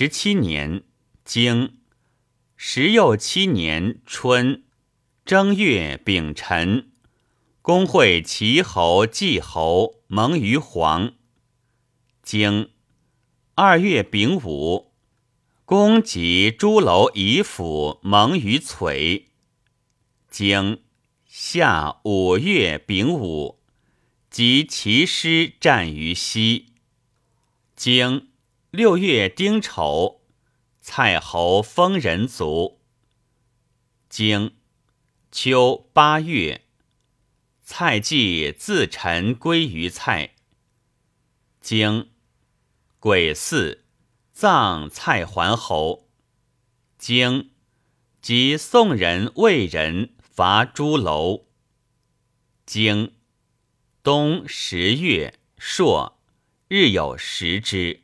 十七年，经十又七年春正月丙辰，公会齐侯、季侯盟于黄。经二月丙午，公及诸楼夷府盟于璀。经夏五月丙午，及齐师战于西。经六月丁丑，蔡侯封人卒。经秋八月，蔡季自陈归于蔡。经癸巳，葬蔡桓侯。经及宋人、魏人伐朱楼。经冬十月朔，日有食之。